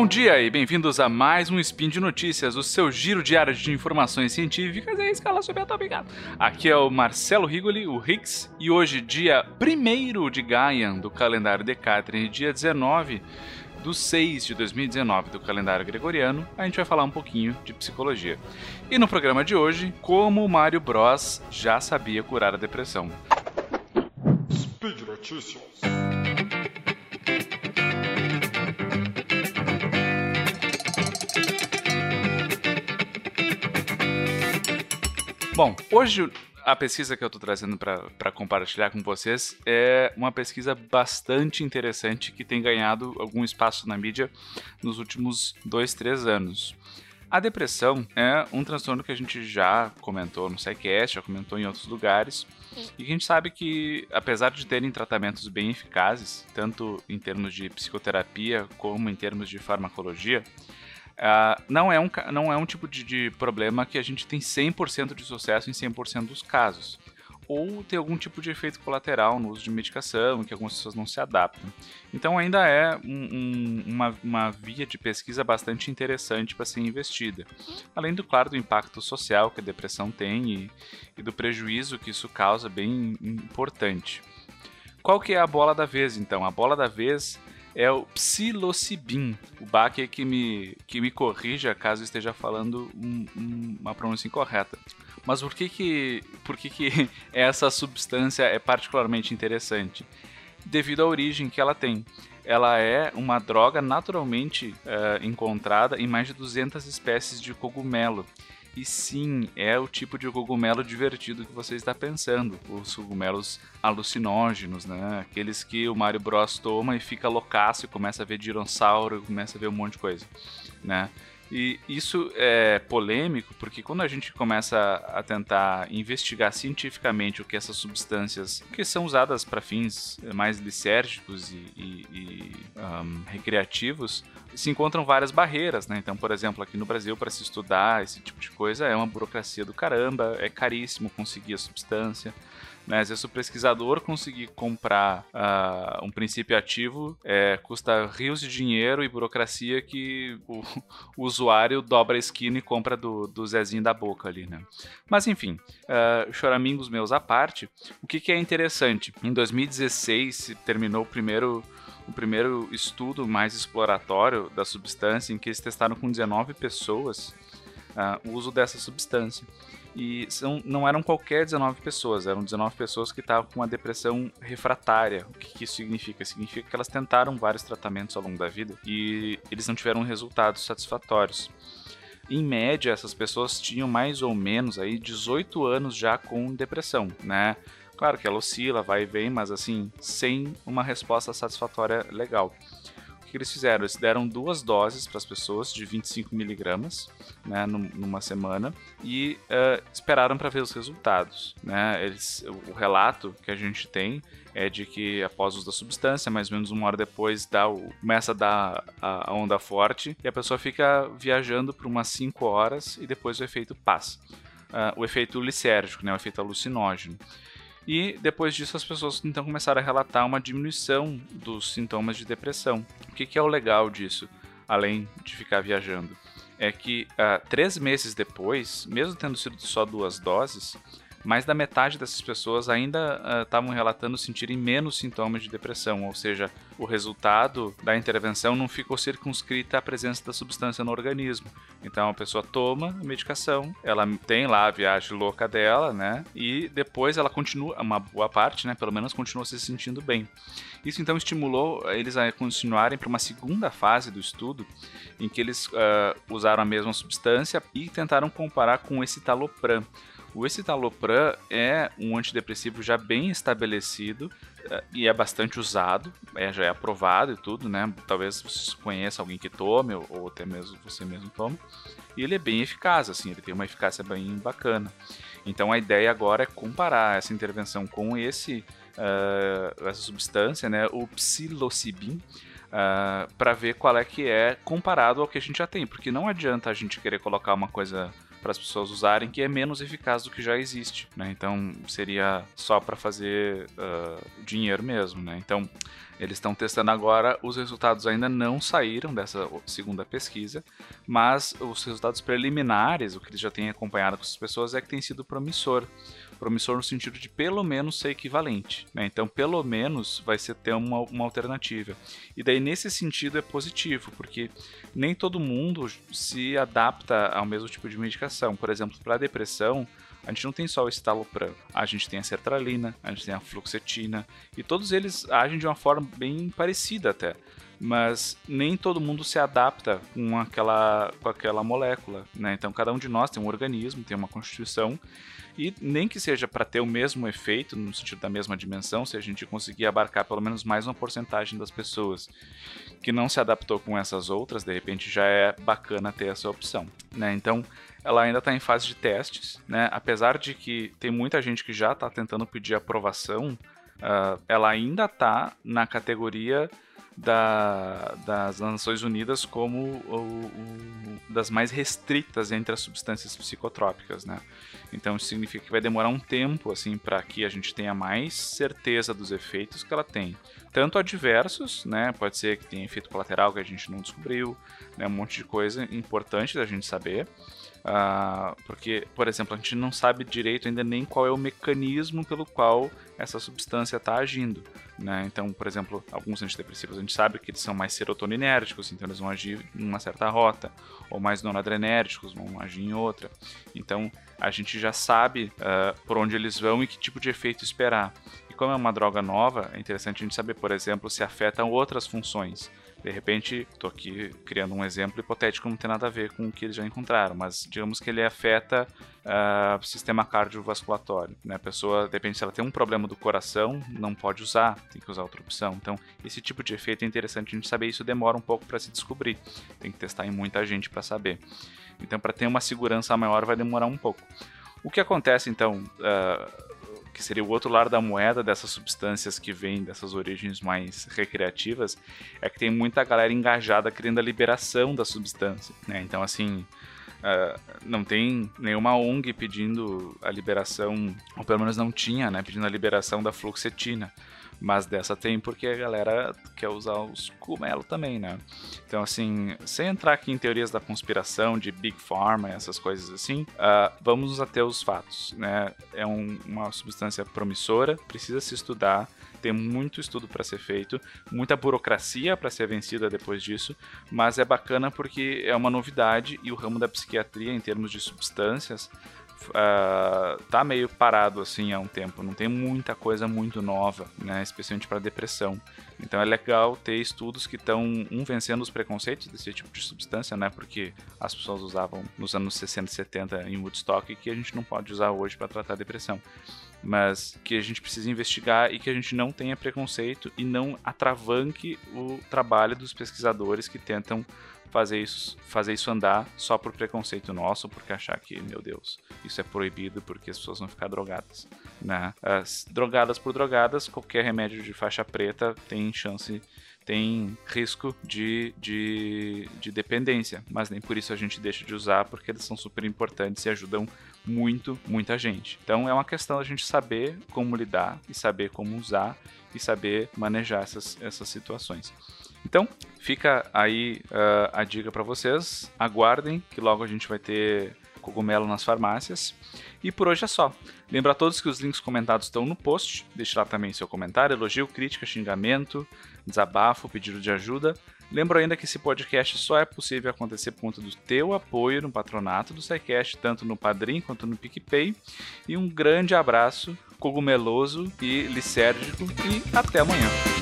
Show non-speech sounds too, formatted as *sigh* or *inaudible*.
Bom dia e bem-vindos a mais um Spin de Notícias, o seu giro diário de informações científicas em escala subatômica. Aqui é o Marcelo Rigoli, o Higgs, e hoje, dia 1 de Gaian do calendário Decatrian, dia 19 do 6 de 2019 do calendário gregoriano, a gente vai falar um pouquinho de psicologia. E no programa de hoje, como o Mario Bros já sabia curar a depressão. Speed Notícias. Bom, hoje a pesquisa que eu estou trazendo para compartilhar com vocês é uma pesquisa bastante interessante que tem ganhado algum espaço na mídia nos últimos dois, três anos. A depressão é um transtorno que a gente já comentou no SciCast, já comentou em outros lugares, e que a gente sabe que, apesar de terem tratamentos bem eficazes, tanto em termos de psicoterapia como em termos de farmacologia, Uh, não, é um, não é um tipo de, de problema que a gente tem 100% de sucesso em 100% dos casos. Ou tem algum tipo de efeito colateral no uso de medicação, que algumas pessoas não se adaptam. Então, ainda é um, um, uma, uma via de pesquisa bastante interessante para ser investida. Além do, claro, do impacto social que a depressão tem e, e do prejuízo que isso causa, bem importante. Qual que é a bola da vez, então? A bola da vez é o psilocibin. O Bach que me, que me corrija caso esteja falando um, um, uma pronúncia incorreta. Mas por que que, por que que *laughs* essa substância é particularmente interessante? Devido à origem que ela tem. Ela é uma droga naturalmente uh, encontrada em mais de 200 espécies de cogumelo e sim, é o tipo de cogumelo divertido que você está pensando. Os cogumelos alucinógenos, né? Aqueles que o Mario Bros toma e fica loucaço e começa a ver dinossauro, começa a ver um monte de coisa, né? E isso é polêmico porque quando a gente começa a tentar investigar cientificamente o que essas substâncias que são usadas para fins mais lisérgicos e, e, e um, recreativos, se encontram várias barreiras, né? Então, por exemplo, aqui no Brasil, para se estudar esse tipo de coisa, é uma burocracia do caramba, é caríssimo conseguir a substância. Né? Às vezes o pesquisador conseguir comprar uh, um princípio ativo é, custa rios de dinheiro e burocracia que o, o, usuário dobra a esquina e compra do, do Zezinho da boca ali, né? Mas enfim, uh, choramingos meus à parte, o que, que é interessante? Em 2016 terminou o primeiro o primeiro estudo mais exploratório da substância, em que eles testaram com 19 pessoas uh, o uso dessa substância. E são, não eram qualquer 19 pessoas, eram 19 pessoas que estavam com uma depressão refratária. O que, que isso significa? Significa que elas tentaram vários tratamentos ao longo da vida e eles não tiveram resultados satisfatórios. Em média, essas pessoas tinham mais ou menos aí 18 anos já com depressão, né? Claro que ela oscila, vai e vem, mas assim, sem uma resposta satisfatória legal que eles fizeram? Eles deram duas doses para as pessoas de 25 miligramas, né, numa semana, e uh, esperaram para ver os resultados. Né? Eles, o relato que a gente tem é de que após o uso da substância, mais ou menos uma hora depois, dá o, começa a dar a, a onda forte e a pessoa fica viajando por umas 5 horas e depois o efeito passa. Uh, o efeito lisérgico, né, o efeito alucinógeno. E depois disso as pessoas então começaram a relatar uma diminuição dos sintomas de depressão. O que, que é o legal disso, além de ficar viajando? É que uh, três meses depois, mesmo tendo sido só duas doses, mais da metade dessas pessoas ainda estavam uh, relatando sentirem menos sintomas de depressão, ou seja, o resultado da intervenção não ficou circunscrita à presença da substância no organismo. Então a pessoa toma a medicação, ela tem lá a viagem louca dela, né? E depois ela continua, uma boa parte, né? Pelo menos continua se sentindo bem. Isso então estimulou eles a continuarem para uma segunda fase do estudo, em que eles uh, usaram a mesma substância e tentaram comparar com o escitalopram. O escitalopram é um antidepressivo já bem estabelecido uh, e é bastante usado, é, já é aprovado e tudo, né? Talvez você conheça alguém que tome ou, ou até mesmo você mesmo tome. E ele é bem eficaz, assim, ele tem uma eficácia bem bacana. Então a ideia agora é comparar essa intervenção com esse uh, essa substância, né, o psilocibin, uh, para ver qual é que é comparado ao que a gente já tem, porque não adianta a gente querer colocar uma coisa para as pessoas usarem que é menos eficaz do que já existe, né? Então seria só para fazer uh, dinheiro mesmo, né? Então Eles estão testando agora, os resultados ainda não saíram dessa segunda pesquisa, mas os resultados preliminares, o que eles já têm acompanhado com as pessoas, é que tem sido promissor. Promissor no sentido de pelo menos ser equivalente. Né? Então, pelo menos vai ser ter uma, uma alternativa. E daí, nesse sentido, é positivo, porque nem todo mundo se adapta ao mesmo tipo de medicação. Por exemplo, para depressão, a gente não tem só o estalopram, a gente tem a sertralina, a gente tem a fluoxetina, e todos eles agem de uma forma bem parecida até. Mas nem todo mundo se adapta com aquela, com aquela molécula, né? Então cada um de nós tem um organismo, tem uma constituição, e nem que seja para ter o mesmo efeito, no sentido da mesma dimensão, se a gente conseguir abarcar pelo menos mais uma porcentagem das pessoas que não se adaptou com essas outras, de repente já é bacana ter essa opção, né? Então ela ainda está em fase de testes, né? Apesar de que tem muita gente que já está tentando pedir aprovação, uh, ela ainda está na categoria da, das Nações Unidas como o, o, das mais restritas entre as substâncias psicotrópicas, né? Então isso significa que vai demorar um tempo assim para que a gente tenha mais certeza dos efeitos que ela tem, tanto adversos, né? Pode ser que tenha efeito colateral que a gente não descobriu, né? Um monte de coisa importante da gente saber. Uh, porque, por exemplo, a gente não sabe direito ainda nem qual é o mecanismo pelo qual essa substância está agindo. Né? Então, por exemplo, alguns antidepressivos a gente sabe que eles são mais serotoninérgicos, então eles vão agir em uma certa rota, ou mais noradrenérgicos, vão agir em outra. Então, a gente já sabe uh, por onde eles vão e que tipo de efeito esperar. Como é uma droga nova, é interessante a gente saber, por exemplo, se afetam outras funções. De repente, estou aqui criando um exemplo hipotético, não tem nada a ver com o que eles já encontraram, mas digamos que ele afeta uh, o sistema cardiovasculatório. Né? A pessoa, depende se ela tem um problema do coração, não pode usar, tem que usar outra opção. Então, esse tipo de efeito é interessante a gente saber, isso demora um pouco para se descobrir. Tem que testar em muita gente para saber. Então, para ter uma segurança maior, vai demorar um pouco. O que acontece, então, uh, que seria o outro lado da moeda dessas substâncias que vêm dessas origens mais recreativas, é que tem muita galera engajada querendo a liberação da substância. Né? Então, assim, uh, não tem nenhuma ONG pedindo a liberação, ou pelo menos não tinha, né, pedindo a liberação da fluoxetina. Mas dessa tem porque a galera quer usar os cogumelo também, né? Então, assim, sem entrar aqui em teorias da conspiração, de Big Pharma, essas coisas assim, uh, vamos até os fatos, né? É um, uma substância promissora, precisa se estudar, tem muito estudo para ser feito, muita burocracia para ser vencida depois disso, mas é bacana porque é uma novidade e o ramo da psiquiatria, em termos de substâncias, uh, tá meio parado assim há um tempo. Não tem muita coisa muito nova, né? Especialmente para depressão. Então é legal ter estudos que estão um vencendo os preconceitos desse tipo de substância, né? Porque as pessoas usavam nos anos 60 e 70 em Woodstock que a gente não pode usar hoje para tratar depressão. Mas que a gente precisa investigar e que a gente não tenha preconceito e não atravanque o trabalho dos pesquisadores que tentam fazer isso, fazer isso andar só por preconceito nosso, porque achar que, meu Deus, isso é proibido porque as pessoas vão ficar drogadas. Né? As drogadas por drogadas, qualquer remédio de faixa preta tem chance tem risco de, de, de, dependência, mas nem por isso a gente deixa de usar, porque eles são super importantes e ajudam muito, muita gente. Então é uma questão da gente saber como lidar e saber como usar e saber manejar essas, essas situações. Então, fica aí uh, a dica para vocês. Aguardem que logo a gente vai ter cogumelo nas farmácias. E por hoje é só. Lembra a todos que os links comentados estão no post. Deixe lá também seu comentário, elogio, crítica, xingamento, desabafo, pedido de ajuda. Lembro ainda que esse podcast só é possível acontecer por conta do teu apoio no patronato do SciCast, tanto no Padrim quanto no PicPay. E um grande abraço cogumeloso e licérgico e até amanhã.